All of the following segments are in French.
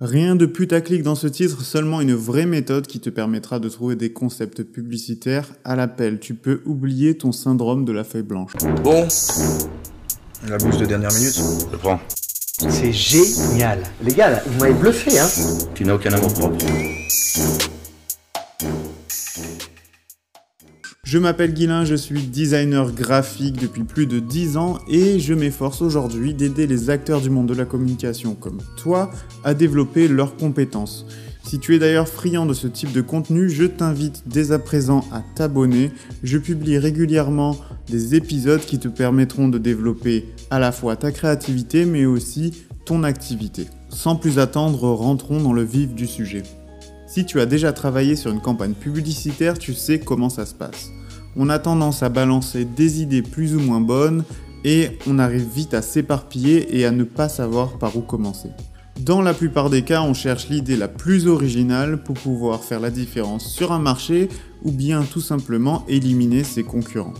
Rien de putaclic dans ce titre, seulement une vraie méthode qui te permettra de trouver des concepts publicitaires à l'appel. Tu peux oublier ton syndrome de la feuille blanche. Bon, la bouche de dernière minute, je prends. C'est génial. Les gars, là, vous m'avez bluffé, hein Tu n'as aucun amour propre. Je m'appelle Guilin, je suis designer graphique depuis plus de 10 ans et je m'efforce aujourd'hui d'aider les acteurs du monde de la communication comme toi à développer leurs compétences. Si tu es d'ailleurs friand de ce type de contenu, je t'invite dès à présent à t'abonner. Je publie régulièrement des épisodes qui te permettront de développer à la fois ta créativité mais aussi ton activité. Sans plus attendre, rentrons dans le vif du sujet. Si tu as déjà travaillé sur une campagne publicitaire, tu sais comment ça se passe on a tendance à balancer des idées plus ou moins bonnes et on arrive vite à s'éparpiller et à ne pas savoir par où commencer. Dans la plupart des cas, on cherche l'idée la plus originale pour pouvoir faire la différence sur un marché ou bien tout simplement éliminer ses concurrents.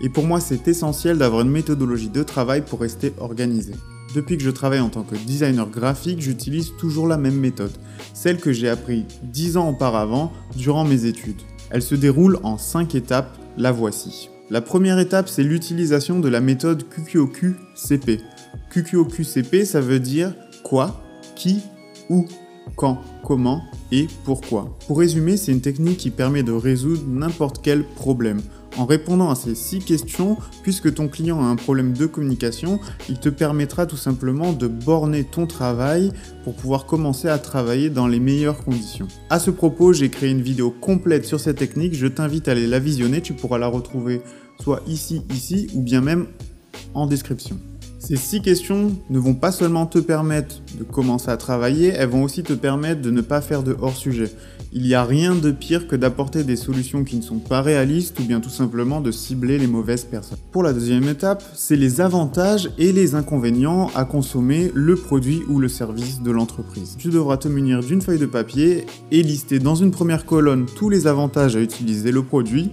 Et pour moi, c'est essentiel d'avoir une méthodologie de travail pour rester organisé. Depuis que je travaille en tant que designer graphique, j'utilise toujours la même méthode, celle que j'ai appris 10 ans auparavant durant mes études. Elle se déroule en 5 étapes la voici. La première étape, c'est l'utilisation de la méthode QQOQ-CP. QQOQ-CP, ça veut dire quoi, qui, où, quand, comment et pourquoi. Pour résumer, c'est une technique qui permet de résoudre n'importe quel problème. En répondant à ces six questions, puisque ton client a un problème de communication, il te permettra tout simplement de borner ton travail pour pouvoir commencer à travailler dans les meilleures conditions. À ce propos, j'ai créé une vidéo complète sur cette technique, je t'invite à aller la visionner, tu pourras la retrouver soit ici, ici ou bien même en description. Ces six questions ne vont pas seulement te permettre de commencer à travailler, elles vont aussi te permettre de ne pas faire de hors-sujet. Il n'y a rien de pire que d'apporter des solutions qui ne sont pas réalistes ou bien tout simplement de cibler les mauvaises personnes. Pour la deuxième étape, c'est les avantages et les inconvénients à consommer le produit ou le service de l'entreprise. Tu devras te munir d'une feuille de papier et lister dans une première colonne tous les avantages à utiliser le produit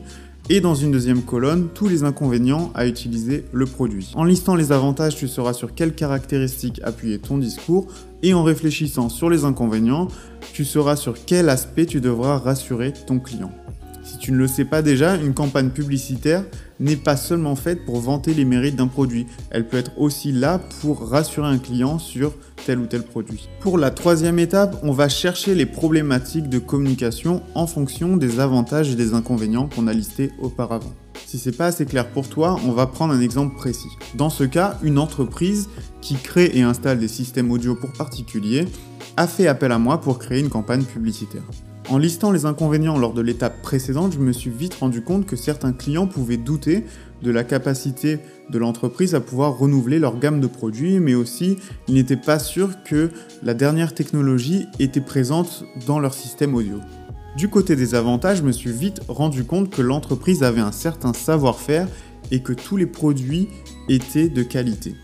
et dans une deuxième colonne tous les inconvénients à utiliser le produit. En listant les avantages, tu sauras sur quelles caractéristiques appuyer ton discours et en réfléchissant sur les inconvénients, tu sauras sur quel aspect tu devras rassurer ton client. Si tu ne le sais pas déjà, une campagne publicitaire n'est pas seulement faite pour vanter les mérites d'un produit, elle peut être aussi là pour rassurer un client sur tel ou tel produit. Pour la troisième étape, on va chercher les problématiques de communication en fonction des avantages et des inconvénients qu'on a listés auparavant. Si c'est pas assez clair pour toi, on va prendre un exemple précis. Dans ce cas, une entreprise qui crée et installe des systèmes audio pour particuliers a fait appel à moi pour créer une campagne publicitaire. En listant les inconvénients lors de l'étape précédente, je me suis vite rendu compte que certains clients pouvaient douter de la capacité de l'entreprise à pouvoir renouveler leur gamme de produits, mais aussi ils n'étaient pas sûrs que la dernière technologie était présente dans leur système audio. Du côté des avantages, je me suis vite rendu compte que l'entreprise avait un certain savoir-faire et que tous les produits étaient de qualité.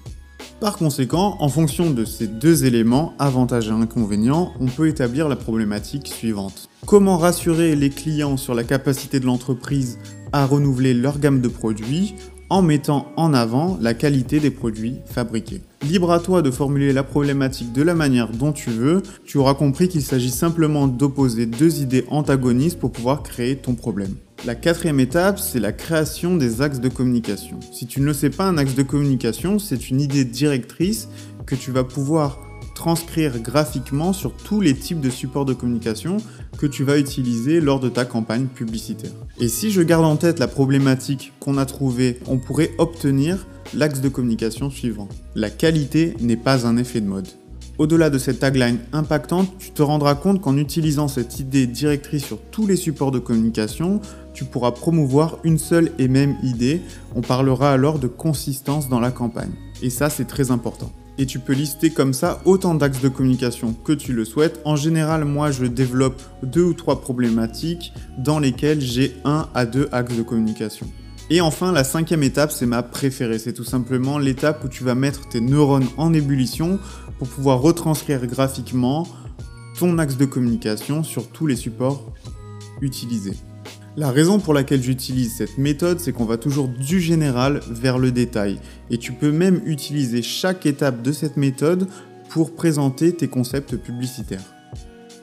Par conséquent, en fonction de ces deux éléments, avantages et inconvénients, on peut établir la problématique suivante. Comment rassurer les clients sur la capacité de l'entreprise à renouveler leur gamme de produits en mettant en avant la qualité des produits fabriqués? Libre à toi de formuler la problématique de la manière dont tu veux, tu auras compris qu'il s'agit simplement d'opposer deux idées antagonistes pour pouvoir créer ton problème. La quatrième étape, c'est la création des axes de communication. Si tu ne le sais pas, un axe de communication, c'est une idée directrice que tu vas pouvoir transcrire graphiquement sur tous les types de supports de communication que tu vas utiliser lors de ta campagne publicitaire. Et si je garde en tête la problématique qu'on a trouvée, on pourrait obtenir l'axe de communication suivant. La qualité n'est pas un effet de mode. Au-delà de cette tagline impactante, tu te rendras compte qu'en utilisant cette idée directrice sur tous les supports de communication, tu pourras promouvoir une seule et même idée. On parlera alors de consistance dans la campagne. Et ça, c'est très important. Et tu peux lister comme ça autant d'axes de communication que tu le souhaites. En général, moi, je développe deux ou trois problématiques dans lesquelles j'ai un à deux axes de communication. Et enfin, la cinquième étape, c'est ma préférée. C'est tout simplement l'étape où tu vas mettre tes neurones en ébullition pour pouvoir retranscrire graphiquement ton axe de communication sur tous les supports utilisés. La raison pour laquelle j'utilise cette méthode, c'est qu'on va toujours du général vers le détail. Et tu peux même utiliser chaque étape de cette méthode pour présenter tes concepts publicitaires.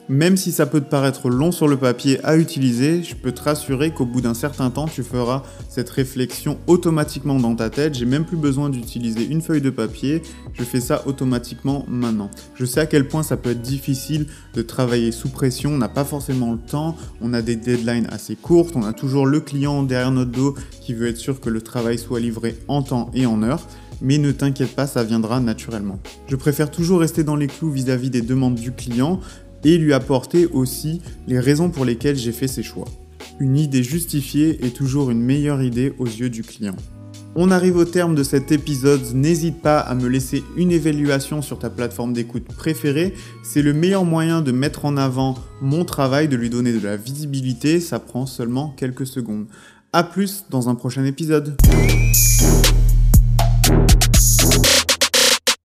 Même si ça peut te paraître long sur le papier à utiliser, je peux te rassurer qu'au bout d'un certain temps, tu feras cette réflexion automatiquement dans ta tête. J'ai même plus besoin d'utiliser une feuille de papier, je fais ça automatiquement maintenant. Je sais à quel point ça peut être difficile de travailler sous pression, on n'a pas forcément le temps, on a des deadlines assez courtes, on a toujours le client derrière notre dos qui veut être sûr que le travail soit livré en temps et en heure mais ne t'inquiète pas, ça viendra naturellement. Je préfère toujours rester dans les clous vis-à-vis -vis des demandes du client, et lui apporter aussi les raisons pour lesquelles j'ai fait ces choix. Une idée justifiée est toujours une meilleure idée aux yeux du client. On arrive au terme de cet épisode, n'hésite pas à me laisser une évaluation sur ta plateforme d'écoute préférée, c'est le meilleur moyen de mettre en avant mon travail, de lui donner de la visibilité, ça prend seulement quelques secondes. A plus dans un prochain épisode.